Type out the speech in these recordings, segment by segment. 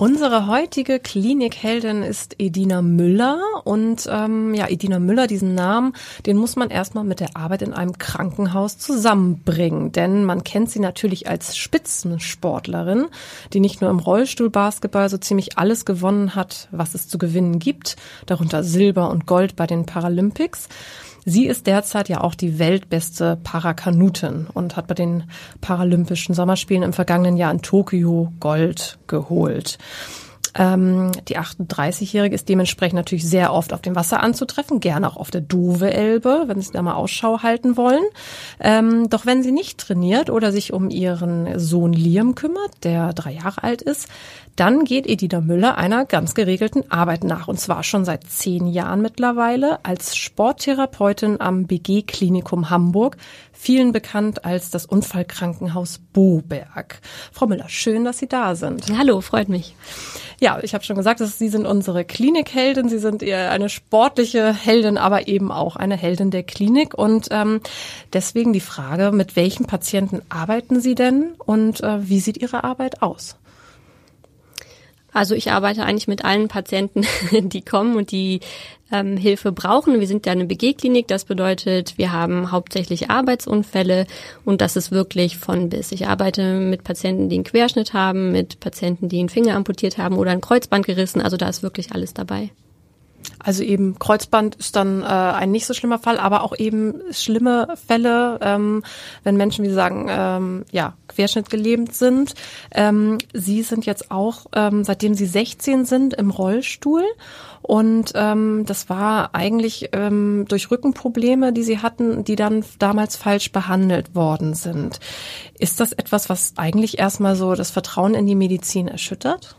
Unsere heutige Klinikheldin ist Edina Müller und ähm, ja, Edina Müller, diesen Namen, den muss man erstmal mit der Arbeit in einem Krankenhaus zusammenbringen, denn man kennt sie natürlich als Spitzensportlerin, die nicht nur im Rollstuhlbasketball so ziemlich alles gewonnen hat, was es zu gewinnen gibt, darunter Silber und Gold bei den Paralympics. Sie ist derzeit ja auch die weltbeste Parakanutin und hat bei den Paralympischen Sommerspielen im vergangenen Jahr in Tokio Gold geholt. Ähm, die 38-Jährige ist dementsprechend natürlich sehr oft auf dem Wasser anzutreffen, gerne auch auf der Dove-Elbe, wenn Sie da mal Ausschau halten wollen. Ähm, doch wenn sie nicht trainiert oder sich um ihren Sohn Liam kümmert, der drei Jahre alt ist, dann geht Edina Müller einer ganz geregelten Arbeit nach. Und zwar schon seit zehn Jahren mittlerweile als Sporttherapeutin am BG Klinikum Hamburg, vielen bekannt als das Unfallkrankenhaus Boberg. Frau Müller, schön, dass Sie da sind. Hallo, freut mich. Ja, ich habe schon gesagt, dass Sie sind unsere Klinikheldin. Sie sind eher eine sportliche Heldin, aber eben auch eine Heldin der Klinik. Und ähm, deswegen die Frage, mit welchen Patienten arbeiten Sie denn und äh, wie sieht Ihre Arbeit aus? Also ich arbeite eigentlich mit allen Patienten, die kommen und die ähm, Hilfe brauchen. Wir sind ja eine BG-Klinik, das bedeutet, wir haben hauptsächlich Arbeitsunfälle und das ist wirklich von bis. Ich arbeite mit Patienten, die einen Querschnitt haben, mit Patienten, die einen Finger amputiert haben oder ein Kreuzband gerissen. Also da ist wirklich alles dabei. Also eben Kreuzband ist dann äh, ein nicht so schlimmer Fall, aber auch eben schlimme Fälle, ähm, wenn Menschen, wie Sie sagen, ähm, ja, querschnittgelähmt sind. Ähm, Sie sind jetzt auch, ähm, seitdem Sie 16 sind, im Rollstuhl. Und ähm, das war eigentlich ähm, durch Rückenprobleme, die sie hatten, die dann damals falsch behandelt worden sind. Ist das etwas, was eigentlich erstmal so das Vertrauen in die Medizin erschüttert?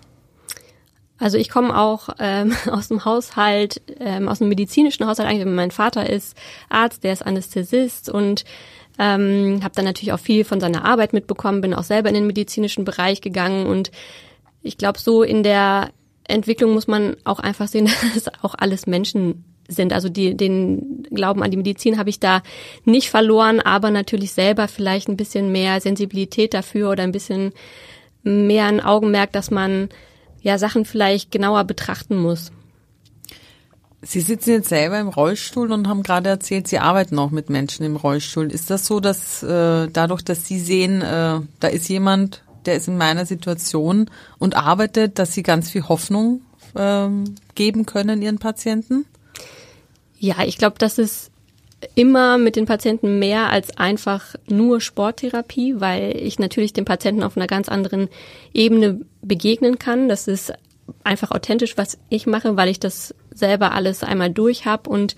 Also ich komme auch ähm, aus dem Haushalt, ähm, aus dem medizinischen Haushalt eigentlich. Mein Vater ist Arzt, der ist Anästhesist und ähm, habe dann natürlich auch viel von seiner Arbeit mitbekommen, bin auch selber in den medizinischen Bereich gegangen und ich glaube, so in der Entwicklung muss man auch einfach sehen, dass auch alles Menschen sind. Also die, den Glauben an die Medizin habe ich da nicht verloren, aber natürlich selber vielleicht ein bisschen mehr Sensibilität dafür oder ein bisschen mehr ein Augenmerk, dass man ja Sachen vielleicht genauer betrachten muss. Sie sitzen jetzt selber im Rollstuhl und haben gerade erzählt, Sie arbeiten auch mit Menschen im Rollstuhl. Ist das so, dass äh, dadurch, dass Sie sehen, äh, da ist jemand, der ist in meiner Situation und arbeitet, dass Sie ganz viel Hoffnung äh, geben können Ihren Patienten? Ja, ich glaube, das ist immer mit den Patienten mehr als einfach nur Sporttherapie, weil ich natürlich den Patienten auf einer ganz anderen Ebene begegnen kann. Das ist einfach authentisch, was ich mache, weil ich das selber alles einmal durch habe und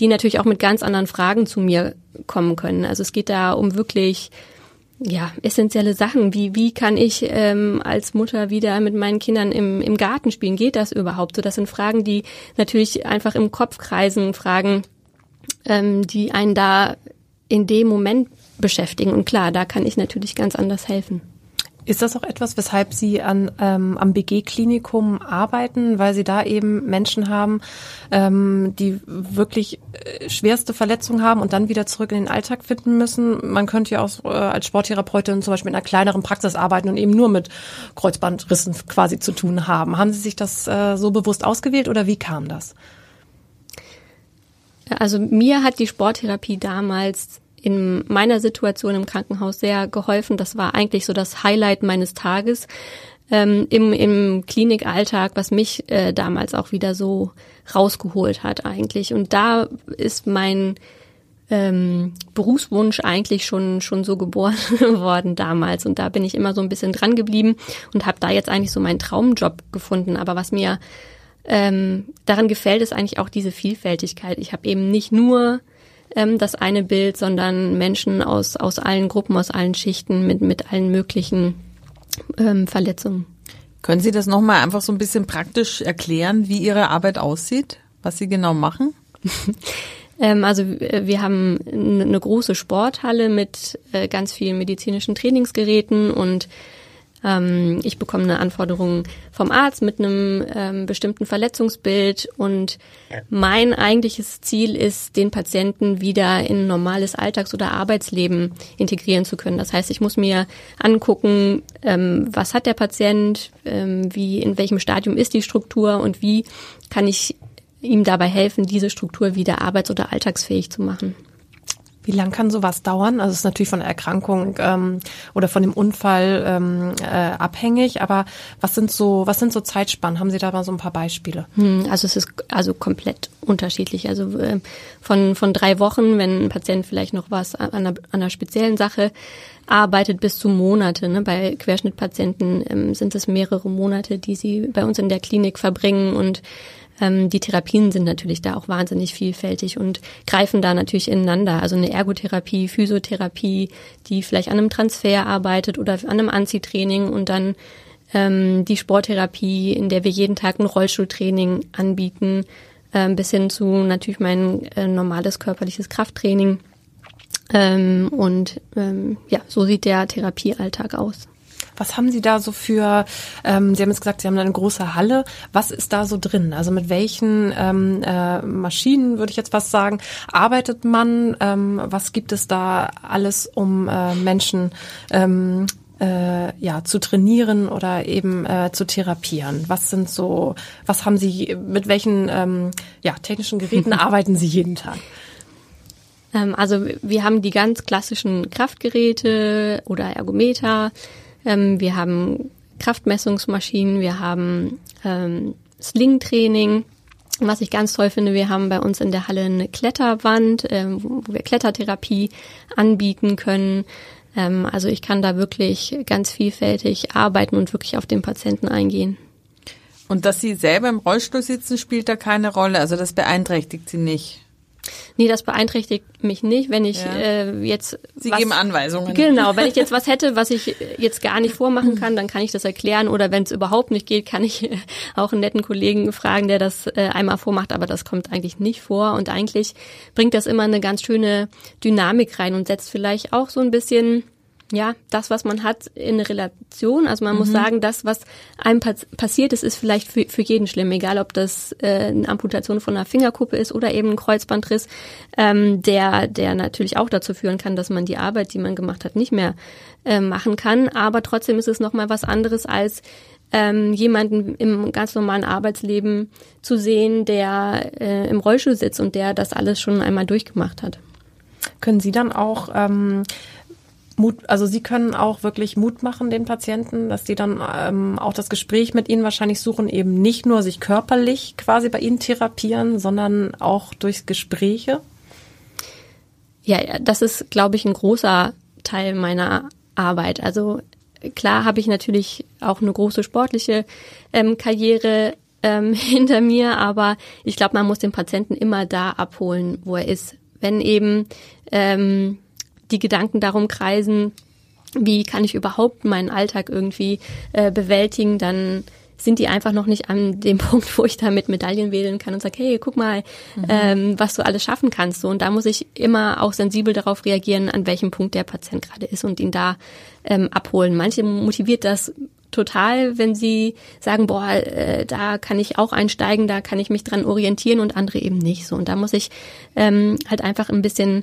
die natürlich auch mit ganz anderen Fragen zu mir kommen können. Also es geht da um wirklich ja essentielle Sachen wie wie kann ich ähm, als Mutter wieder mit meinen Kindern im, im Garten spielen? Geht das überhaupt? So das sind Fragen, die natürlich einfach im Kopf kreisen, Fragen, ähm, die einen da in dem Moment beschäftigen. Und klar, da kann ich natürlich ganz anders helfen. Ist das auch etwas, weshalb Sie an, ähm, am BG-Klinikum arbeiten, weil Sie da eben Menschen haben, ähm, die wirklich äh, schwerste Verletzungen haben und dann wieder zurück in den Alltag finden müssen? Man könnte ja auch äh, als Sporttherapeutin zum Beispiel in einer kleineren Praxis arbeiten und eben nur mit Kreuzbandrissen quasi zu tun haben. Haben Sie sich das äh, so bewusst ausgewählt oder wie kam das? Also mir hat die Sporttherapie damals in meiner Situation im Krankenhaus sehr geholfen. Das war eigentlich so das Highlight meines Tages ähm, im, im Klinikalltag, was mich äh, damals auch wieder so rausgeholt hat eigentlich. Und da ist mein ähm, Berufswunsch eigentlich schon schon so geboren worden damals und da bin ich immer so ein bisschen dran geblieben und habe da jetzt eigentlich so meinen Traumjob gefunden. Aber was mir ähm, daran gefällt, ist eigentlich auch diese Vielfältigkeit. Ich habe eben nicht nur ähm, das eine Bild, sondern Menschen aus, aus allen Gruppen, aus allen Schichten mit, mit allen möglichen ähm, Verletzungen. Können Sie das nochmal einfach so ein bisschen praktisch erklären, wie Ihre Arbeit aussieht, was Sie genau machen? Ähm, also wir haben eine große Sporthalle mit äh, ganz vielen medizinischen Trainingsgeräten und ähm, ich bekomme eine Anforderung vom Arzt mit einem ähm, bestimmten Verletzungsbild und mein eigentliches Ziel ist, den Patienten wieder in ein normales Alltags- oder Arbeitsleben integrieren zu können. Das heißt, ich muss mir angucken, ähm, was hat der Patient, ähm, wie, in welchem Stadium ist die Struktur und wie kann ich ihm dabei helfen, diese Struktur wieder arbeits- oder alltagsfähig zu machen. Wie lang kann sowas dauern? Also es ist natürlich von der Erkrankung ähm, oder von dem Unfall ähm, äh, abhängig, aber was sind so, was sind so Zeitspannen? Haben Sie da mal so ein paar Beispiele? Hm, also es ist also komplett unterschiedlich. Also äh, von, von drei Wochen, wenn ein Patient vielleicht noch was an einer, an einer speziellen Sache arbeitet, bis zu Monate. Ne? Bei Querschnittpatienten ähm, sind es mehrere Monate, die sie bei uns in der Klinik verbringen und ähm, die Therapien sind natürlich da auch wahnsinnig vielfältig und greifen da natürlich ineinander. Also eine Ergotherapie, Physiotherapie, die vielleicht an einem Transfer arbeitet oder an einem Anziehtraining und dann ähm, die Sporttherapie, in der wir jeden Tag ein Rollstuhltraining anbieten, ähm, bis hin zu natürlich mein äh, normales körperliches Krafttraining. Ähm, und ähm, ja, so sieht der Therapiealltag aus. Was haben Sie da so für, ähm, Sie haben jetzt gesagt, Sie haben eine große Halle. Was ist da so drin? Also mit welchen ähm, äh, Maschinen, würde ich jetzt fast sagen, arbeitet man? Ähm, was gibt es da alles, um äh, Menschen ähm, äh, ja zu trainieren oder eben äh, zu therapieren? Was sind so, was haben Sie, mit welchen ähm, ja, technischen Geräten arbeiten Sie jeden Tag? Ähm, also wir haben die ganz klassischen Kraftgeräte oder Ergometer. Ähm, wir haben Kraftmessungsmaschinen, wir haben ähm, Sling-Training. Was ich ganz toll finde, wir haben bei uns in der Halle eine Kletterwand, ähm, wo wir Klettertherapie anbieten können. Ähm, also ich kann da wirklich ganz vielfältig arbeiten und wirklich auf den Patienten eingehen. Und dass Sie selber im Rollstuhl sitzen, spielt da keine Rolle. Also das beeinträchtigt Sie nicht. Nee, das beeinträchtigt mich nicht, wenn ich ja. äh, jetzt. Sie was, geben Anweisungen. Genau, wenn ich jetzt was hätte, was ich jetzt gar nicht vormachen kann, dann kann ich das erklären. Oder wenn es überhaupt nicht geht, kann ich auch einen netten Kollegen fragen, der das äh, einmal vormacht. Aber das kommt eigentlich nicht vor. Und eigentlich bringt das immer eine ganz schöne Dynamik rein und setzt vielleicht auch so ein bisschen ja, das, was man hat, in eine Relation. Also man mhm. muss sagen, das, was einem passiert ist, ist vielleicht für, für jeden schlimm, egal ob das äh, eine Amputation von einer Fingerkuppe ist oder eben ein Kreuzbandriss, ähm, der, der natürlich auch dazu führen kann, dass man die Arbeit, die man gemacht hat, nicht mehr äh, machen kann. Aber trotzdem ist es nochmal was anderes als ähm, jemanden im ganz normalen Arbeitsleben zu sehen, der äh, im Rollstuhl sitzt und der das alles schon einmal durchgemacht hat. Können Sie dann auch ähm, Mut, also Sie können auch wirklich Mut machen den Patienten, dass die dann ähm, auch das Gespräch mit Ihnen wahrscheinlich suchen, eben nicht nur sich körperlich quasi bei Ihnen therapieren, sondern auch durch Gespräche. Ja, das ist, glaube ich, ein großer Teil meiner Arbeit. Also klar habe ich natürlich auch eine große sportliche ähm, Karriere ähm, hinter mir, aber ich glaube, man muss den Patienten immer da abholen, wo er ist. Wenn eben ähm, die Gedanken darum kreisen, wie kann ich überhaupt meinen Alltag irgendwie äh, bewältigen, dann sind die einfach noch nicht an dem Punkt, wo ich da mit Medaillen wählen kann und sage, hey, guck mal, mhm. ähm, was du alles schaffen kannst. So, und da muss ich immer auch sensibel darauf reagieren, an welchem Punkt der Patient gerade ist und ihn da ähm, abholen. Manche motiviert das total, wenn sie sagen, boah, äh, da kann ich auch einsteigen, da kann ich mich dran orientieren und andere eben nicht. So, und da muss ich ähm, halt einfach ein bisschen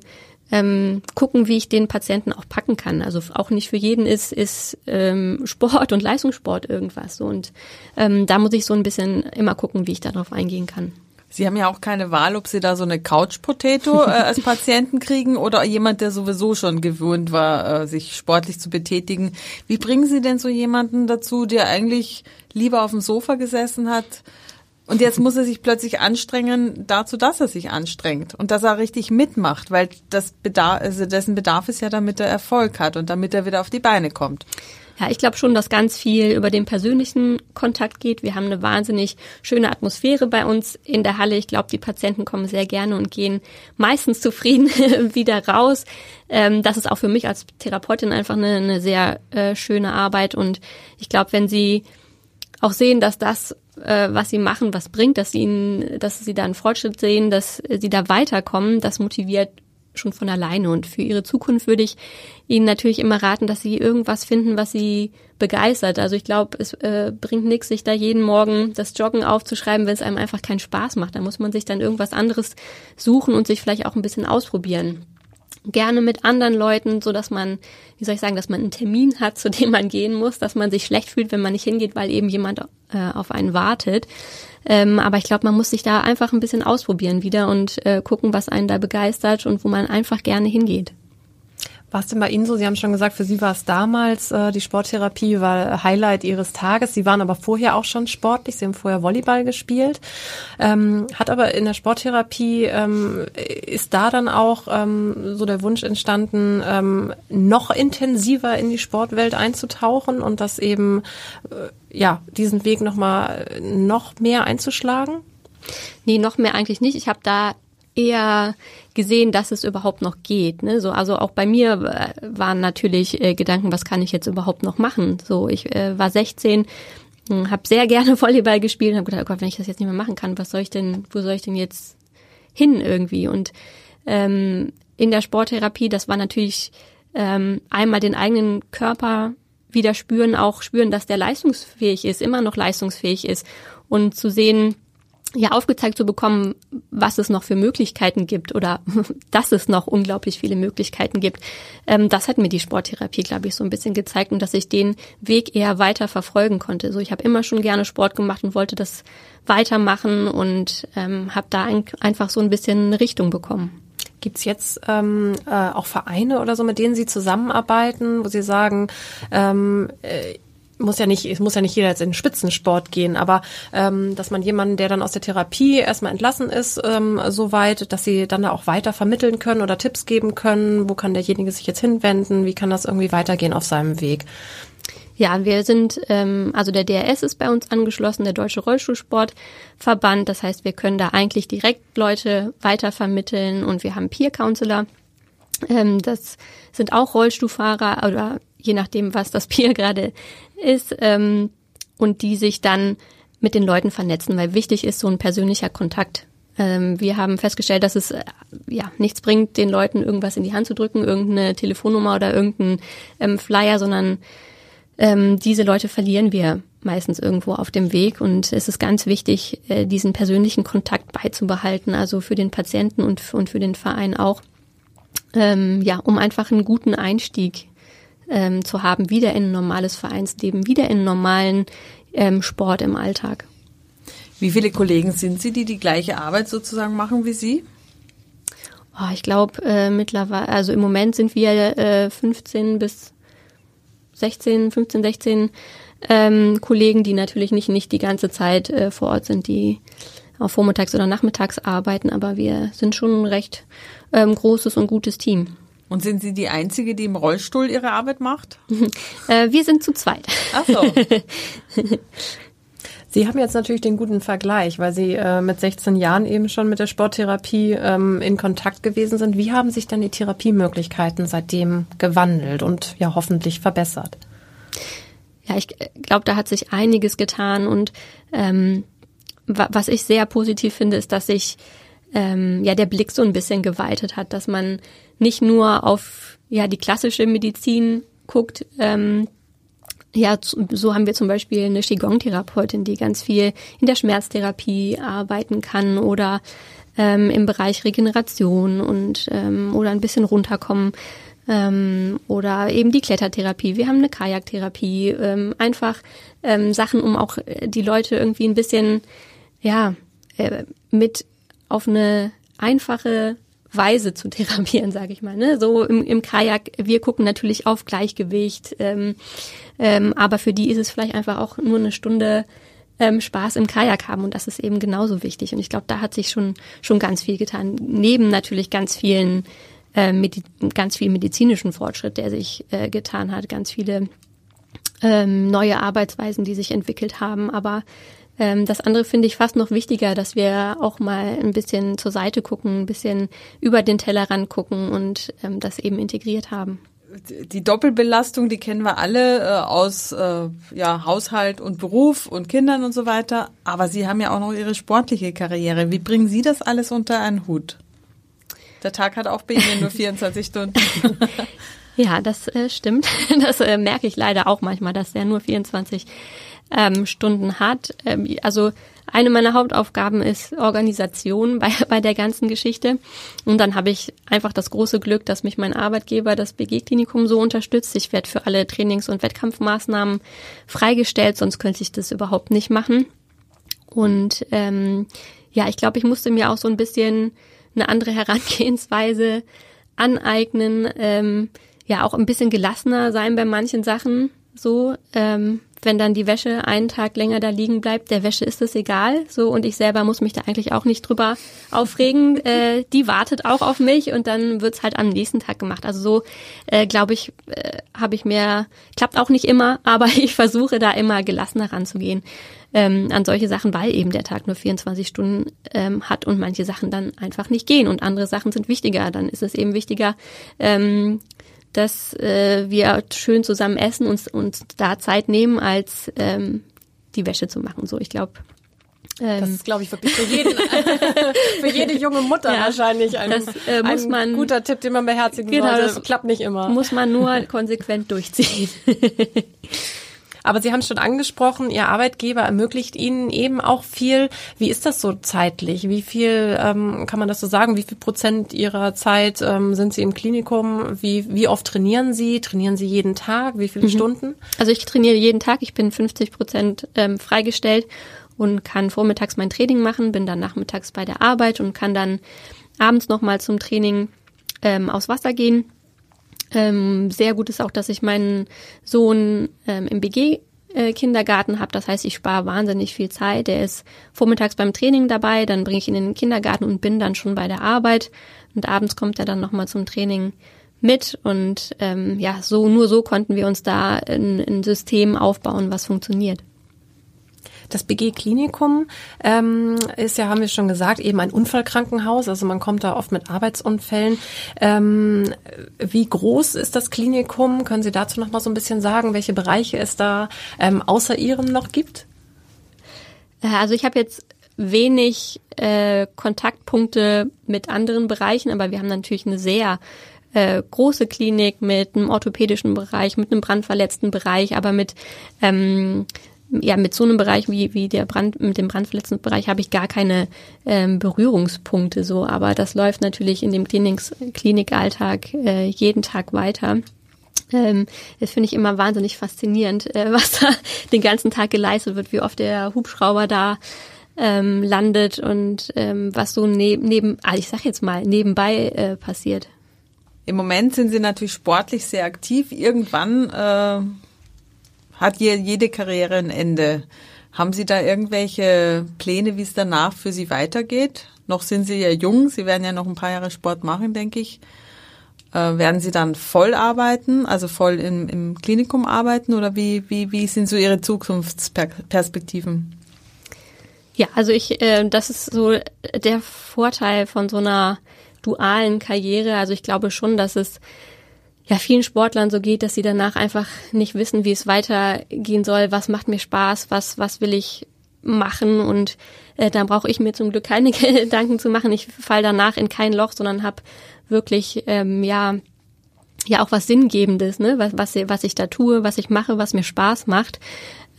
ähm, gucken, wie ich den Patienten auch packen kann. Also auch nicht für jeden ist, ist ähm, Sport und Leistungssport irgendwas. Und ähm, da muss ich so ein bisschen immer gucken, wie ich darauf eingehen kann. Sie haben ja auch keine Wahl, ob Sie da so eine Couch-Potato äh, als Patienten kriegen oder jemand, der sowieso schon gewöhnt war, äh, sich sportlich zu betätigen. Wie bringen Sie denn so jemanden dazu, der eigentlich lieber auf dem Sofa gesessen hat, und jetzt muss er sich plötzlich anstrengen dazu, dass er sich anstrengt und dass er richtig mitmacht, weil das Bedarf, also dessen Bedarf ist ja, damit er Erfolg hat und damit er wieder auf die Beine kommt. Ja, ich glaube schon, dass ganz viel über den persönlichen Kontakt geht. Wir haben eine wahnsinnig schöne Atmosphäre bei uns in der Halle. Ich glaube, die Patienten kommen sehr gerne und gehen meistens zufrieden wieder raus. Ähm, das ist auch für mich als Therapeutin einfach eine, eine sehr äh, schöne Arbeit. Und ich glaube, wenn sie auch sehen, dass das, äh, was sie machen, was bringt, dass sie ihnen, dass sie da einen Fortschritt sehen, dass sie da weiterkommen, das motiviert schon von alleine. Und für ihre Zukunft würde ich ihnen natürlich immer raten, dass sie irgendwas finden, was sie begeistert. Also ich glaube, es äh, bringt nichts, sich da jeden Morgen das Joggen aufzuschreiben, wenn es einem einfach keinen Spaß macht. Da muss man sich dann irgendwas anderes suchen und sich vielleicht auch ein bisschen ausprobieren. Gerne mit anderen Leuten, so dass man, wie soll ich sagen, dass man einen Termin hat, zu dem man gehen muss, dass man sich schlecht fühlt, wenn man nicht hingeht, weil eben jemand äh, auf einen wartet. Ähm, aber ich glaube, man muss sich da einfach ein bisschen ausprobieren wieder und äh, gucken, was einen da begeistert und wo man einfach gerne hingeht. War es denn bei Ihnen so? Sie haben schon gesagt, für Sie war es damals, äh, die Sporttherapie war Highlight Ihres Tages. Sie waren aber vorher auch schon sportlich. Sie haben vorher Volleyball gespielt. Ähm, hat aber in der Sporttherapie, ähm, ist da dann auch ähm, so der Wunsch entstanden, ähm, noch intensiver in die Sportwelt einzutauchen und das eben, äh, ja, diesen Weg nochmal noch mehr einzuschlagen? Nee, noch mehr eigentlich nicht. Ich habe da eher gesehen, dass es überhaupt noch geht. Ne? So, also auch bei mir äh, waren natürlich äh, Gedanken, was kann ich jetzt überhaupt noch machen? So, ich äh, war 16, hm, habe sehr gerne Volleyball gespielt und habe gedacht, oh Gott, wenn ich das jetzt nicht mehr machen kann, was soll ich denn, wo soll ich denn jetzt hin irgendwie? Und ähm, in der Sporttherapie, das war natürlich ähm, einmal den eigenen Körper wieder spüren, auch spüren, dass der leistungsfähig ist, immer noch leistungsfähig ist und zu sehen, ja aufgezeigt zu bekommen, was es noch für Möglichkeiten gibt oder dass es noch unglaublich viele Möglichkeiten gibt. Ähm, das hat mir die Sporttherapie, glaube ich, so ein bisschen gezeigt und dass ich den Weg eher weiter verfolgen konnte. So, ich habe immer schon gerne Sport gemacht und wollte das weitermachen und ähm, habe da ein, einfach so ein bisschen eine Richtung bekommen. Gibt's jetzt ähm, äh, auch Vereine oder so, mit denen Sie zusammenarbeiten, wo Sie sagen, ähm, äh, muss ja nicht, es muss ja nicht jeder jetzt in den Spitzensport gehen, aber ähm, dass man jemanden, der dann aus der Therapie erstmal entlassen ist, ähm, so weit, dass sie dann auch weiter vermitteln können oder Tipps geben können, wo kann derjenige sich jetzt hinwenden, wie kann das irgendwie weitergehen auf seinem Weg. Ja, wir sind, ähm, also der DRS ist bei uns angeschlossen, der Deutsche Rollstuhlsportverband. Das heißt, wir können da eigentlich direkt Leute weitervermitteln und wir haben Peer Counselor. Ähm, das sind auch Rollstuhlfahrer oder je nachdem, was das Peer gerade ist, ähm, und die sich dann mit den Leuten vernetzen, weil wichtig ist so ein persönlicher Kontakt. Ähm, wir haben festgestellt, dass es äh, ja nichts bringt, den Leuten irgendwas in die Hand zu drücken, irgendeine Telefonnummer oder irgendeinen ähm, Flyer, sondern ähm, diese Leute verlieren wir meistens irgendwo auf dem Weg und es ist ganz wichtig, äh, diesen persönlichen Kontakt beizubehalten, also für den Patienten und, und für den Verein auch, ähm, ja, um einfach einen guten Einstieg ähm, zu haben, wieder in ein normales Vereinsleben, wieder in normalen ähm, Sport im Alltag. Wie viele Kollegen sind Sie, die die gleiche Arbeit sozusagen machen wie Sie? Oh, ich glaube äh, mittlerweile, also im Moment sind wir äh, 15 bis 16, 15, 16 ähm, Kollegen, die natürlich nicht nicht die ganze Zeit äh, vor Ort sind, die auch vormittags oder nachmittags arbeiten, aber wir sind schon ein recht ähm, großes und gutes Team. Und sind Sie die Einzige, die im Rollstuhl ihre Arbeit macht? äh, wir sind zu zweit. Ach so. Sie haben jetzt natürlich den guten Vergleich, weil Sie äh, mit 16 Jahren eben schon mit der Sporttherapie ähm, in Kontakt gewesen sind. Wie haben sich dann die Therapiemöglichkeiten seitdem gewandelt und ja hoffentlich verbessert? Ja, ich glaube, da hat sich einiges getan und ähm, was ich sehr positiv finde, ist, dass sich ähm, ja der Blick so ein bisschen geweitet hat, dass man nicht nur auf ja die klassische Medizin guckt. Ähm, ja, so haben wir zum Beispiel eine Qigong-Therapeutin, die ganz viel in der Schmerztherapie arbeiten kann oder ähm, im Bereich Regeneration und ähm, oder ein bisschen runterkommen ähm, oder eben die Klettertherapie. Wir haben eine Kajaktherapie, ähm, einfach ähm, Sachen, um auch die Leute irgendwie ein bisschen ja äh, mit auf eine einfache Weise zu therapieren, sage ich mal. Ne? So im, im Kajak, wir gucken natürlich auf Gleichgewicht, ähm, ähm, aber für die ist es vielleicht einfach auch nur eine Stunde ähm, Spaß im Kajak haben und das ist eben genauso wichtig. Und ich glaube, da hat sich schon schon ganz viel getan. Neben natürlich ganz vielen äh, Medi ganz viel medizinischen Fortschritt, der sich äh, getan hat, ganz viele ähm, neue Arbeitsweisen, die sich entwickelt haben. Aber das andere finde ich fast noch wichtiger, dass wir auch mal ein bisschen zur Seite gucken, ein bisschen über den Tellerrand gucken und ähm, das eben integriert haben die Doppelbelastung, die kennen wir alle äh, aus äh, ja, Haushalt und Beruf und Kindern und so weiter. Aber Sie haben ja auch noch Ihre sportliche Karriere. Wie bringen Sie das alles unter einen Hut? Der Tag hat auch bei Ihnen nur 24 Stunden. Ja, das äh, stimmt. Das äh, merke ich leider auch manchmal, dass er nur 24 ähm, Stunden hat. Ähm, also eine meiner Hauptaufgaben ist Organisation bei, bei der ganzen Geschichte. Und dann habe ich einfach das große Glück, dass mich mein Arbeitgeber, das BG-Klinikum, so unterstützt. Ich werde für alle Trainings- und Wettkampfmaßnahmen freigestellt, sonst könnte ich das überhaupt nicht machen. Und ähm, ja, ich glaube, ich musste mir auch so ein bisschen eine andere Herangehensweise aneignen. Ähm, ja, auch ein bisschen gelassener sein bei manchen Sachen. So, ähm, wenn dann die Wäsche einen Tag länger da liegen bleibt, der Wäsche ist es egal. So und ich selber muss mich da eigentlich auch nicht drüber aufregen. Äh, die wartet auch auf mich und dann wird's halt am nächsten Tag gemacht. Also so äh, glaube ich, äh, habe ich mehr. Klappt auch nicht immer, aber ich versuche da immer gelassener ranzugehen ähm, an solche Sachen, weil eben der Tag nur 24 Stunden ähm, hat und manche Sachen dann einfach nicht gehen und andere Sachen sind wichtiger. Dann ist es eben wichtiger, ähm, dass äh, wir schön zusammen essen und uns da Zeit nehmen, als ähm, die Wäsche zu machen. So, ich glaube. Ähm, das ist, glaube ich, wirklich für, jeden, für jede junge Mutter ja, wahrscheinlich ein, das, äh, muss ein man, guter Tipp, den man beherzigen genau, sollte. Das klappt nicht immer. Muss man nur konsequent durchziehen. Aber Sie haben es schon angesprochen, Ihr Arbeitgeber ermöglicht Ihnen eben auch viel. Wie ist das so zeitlich? Wie viel, ähm, kann man das so sagen, wie viel Prozent Ihrer Zeit ähm, sind Sie im Klinikum? Wie, wie oft trainieren Sie? Trainieren Sie jeden Tag? Wie viele mhm. Stunden? Also ich trainiere jeden Tag. Ich bin 50 Prozent ähm, freigestellt und kann vormittags mein Training machen, bin dann nachmittags bei der Arbeit und kann dann abends nochmal zum Training ähm, aufs Wasser gehen ähm, sehr gut ist auch, dass ich meinen Sohn ähm, im BG äh, Kindergarten habe. Das heißt, ich spare wahnsinnig viel Zeit. Der ist vormittags beim Training dabei, dann bringe ich ihn in den Kindergarten und bin dann schon bei der Arbeit. Und abends kommt er dann nochmal zum Training mit. Und ähm, ja, so nur so konnten wir uns da ein, ein System aufbauen, was funktioniert. Das BG Klinikum ähm, ist ja, haben wir schon gesagt, eben ein Unfallkrankenhaus. Also man kommt da oft mit Arbeitsunfällen. Ähm, wie groß ist das Klinikum? Können Sie dazu noch mal so ein bisschen sagen, welche Bereiche es da ähm, außer Ihrem noch gibt? Äh, also ich habe jetzt wenig äh, Kontaktpunkte mit anderen Bereichen, aber wir haben natürlich eine sehr äh, große Klinik mit einem orthopädischen Bereich, mit einem brandverletzten Bereich, aber mit ähm, ja, mit so einem Bereich wie, wie der Brand, mit dem brandverletzten Bereich habe ich gar keine ähm, Berührungspunkte so, aber das läuft natürlich in dem Kliniks, Klinikalltag äh, jeden Tag weiter. Ähm, das finde ich immer wahnsinnig faszinierend, äh, was da den ganzen Tag geleistet wird, wie oft der Hubschrauber da ähm, landet und ähm, was so neben, neben also ich sag jetzt mal, nebenbei äh, passiert. Im Moment sind Sie natürlich sportlich sehr aktiv. Irgendwann äh, hat jede Karriere ein Ende. Haben Sie da irgendwelche Pläne, wie es danach für Sie weitergeht? Noch sind Sie ja jung, Sie werden ja noch ein paar Jahre Sport machen, denke ich. Äh, werden Sie dann voll arbeiten, also voll im, im Klinikum arbeiten oder wie, wie, wie sind so Ihre Zukunftsperspektiven? Ja, also ich, äh, das ist so der Vorteil von so einer dualen Karriere. Also ich glaube schon, dass es ja vielen Sportlern so geht, dass sie danach einfach nicht wissen, wie es weitergehen soll, was macht mir Spaß, was was will ich machen? Und äh, da brauche ich mir zum Glück keine Gedanken zu machen. Ich fall danach in kein Loch, sondern habe wirklich ähm, ja ja auch was Sinngebendes, ne, was was was ich da tue, was ich mache, was mir Spaß macht.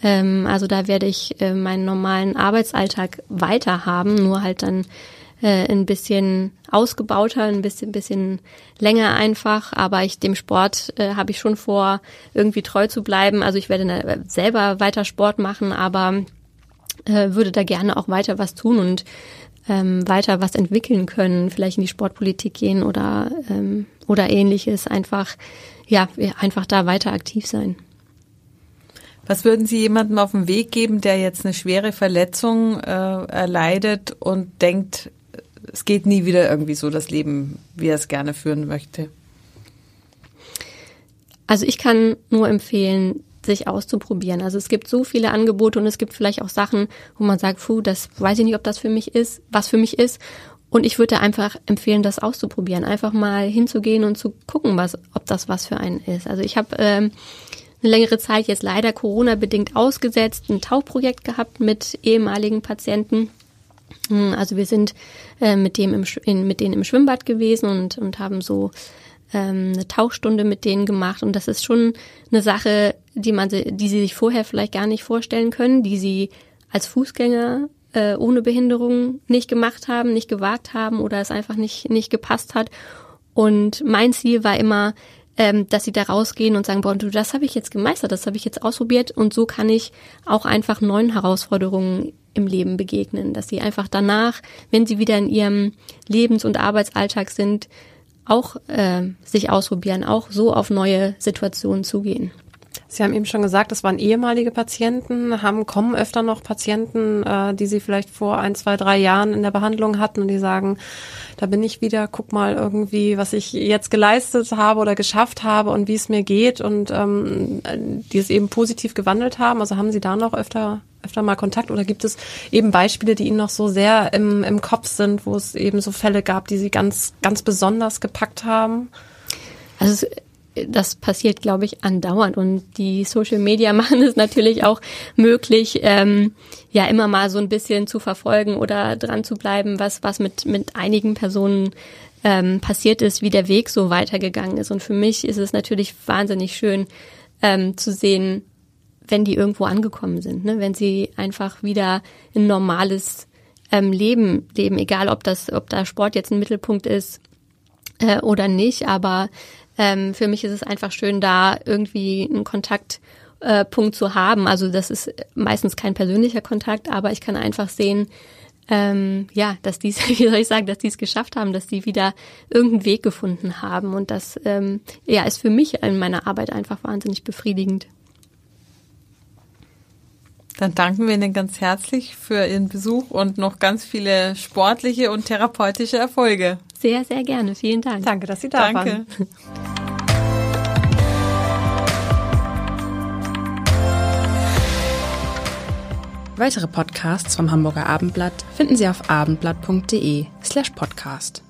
Ähm, also da werde ich äh, meinen normalen Arbeitsalltag weiter haben, nur halt dann äh, ein bisschen ausgebauter, ein bisschen, bisschen länger einfach. Aber ich dem Sport äh, habe ich schon vor, irgendwie treu zu bleiben. Also ich werde ne, selber weiter Sport machen, aber äh, würde da gerne auch weiter was tun und ähm, weiter was entwickeln können, vielleicht in die Sportpolitik gehen oder ähm, oder ähnliches. Einfach ja, einfach da weiter aktiv sein. Was würden Sie jemandem auf den Weg geben, der jetzt eine schwere Verletzung äh, erleidet und denkt, es geht nie wieder irgendwie so das Leben, wie er es gerne führen möchte. Also ich kann nur empfehlen, sich auszuprobieren. Also es gibt so viele Angebote und es gibt vielleicht auch Sachen, wo man sagt, puh, das weiß ich nicht, ob das für mich ist, was für mich ist. Und ich würde einfach empfehlen, das auszuprobieren, einfach mal hinzugehen und zu gucken, was, ob das was für einen ist. Also ich habe ähm, eine längere Zeit jetzt leider Corona bedingt ausgesetzt, ein Tauchprojekt gehabt mit ehemaligen Patienten. Hm, also wir sind äh, mit dem im, mit denen im Schwimmbad gewesen und und haben so ähm, eine Tauchstunde mit denen gemacht und das ist schon eine Sache, die man, die sie sich vorher vielleicht gar nicht vorstellen können, die sie als Fußgänger äh, ohne Behinderung nicht gemacht haben, nicht gewagt haben oder es einfach nicht nicht gepasst hat. Und mein Ziel war immer, ähm, dass sie da rausgehen und sagen, boah, du, das habe ich jetzt gemeistert, das habe ich jetzt ausprobiert und so kann ich auch einfach neuen Herausforderungen im Leben begegnen, dass sie einfach danach, wenn sie wieder in ihrem Lebens- und Arbeitsalltag sind, auch äh, sich ausprobieren, auch so auf neue Situationen zugehen. Sie haben eben schon gesagt, das waren ehemalige Patienten. Haben kommen öfter noch Patienten, äh, die Sie vielleicht vor ein, zwei, drei Jahren in der Behandlung hatten und die sagen, da bin ich wieder, guck mal irgendwie, was ich jetzt geleistet habe oder geschafft habe und wie es mir geht und ähm, die es eben positiv gewandelt haben. Also haben Sie da noch öfter öfter mal Kontakt oder gibt es eben Beispiele, die Ihnen noch so sehr im, im Kopf sind, wo es eben so Fälle gab, die Sie ganz, ganz besonders gepackt haben? Also das passiert, glaube ich, andauernd. Und die Social Media machen es natürlich auch möglich, ähm, ja immer mal so ein bisschen zu verfolgen oder dran zu bleiben, was, was mit, mit einigen Personen ähm, passiert ist, wie der Weg so weitergegangen ist. Und für mich ist es natürlich wahnsinnig schön ähm, zu sehen, wenn die irgendwo angekommen sind, ne? wenn sie einfach wieder ein normales ähm, Leben leben, egal ob das, ob da Sport jetzt ein Mittelpunkt ist äh, oder nicht, aber ähm, für mich ist es einfach schön, da irgendwie einen Kontaktpunkt äh, zu haben. Also das ist meistens kein persönlicher Kontakt, aber ich kann einfach sehen, ähm, ja, dass die, wie soll ich sagen, dass die es geschafft haben, dass die wieder irgendeinen Weg gefunden haben. Und das ähm, ja, ist für mich in meiner Arbeit einfach wahnsinnig befriedigend. Dann danken wir Ihnen ganz herzlich für Ihren Besuch und noch ganz viele sportliche und therapeutische Erfolge. Sehr, sehr gerne. Vielen Dank. Danke, dass Sie da Danke. waren. Weitere Podcasts vom Hamburger Abendblatt finden Sie auf abendblatt.de slash podcast.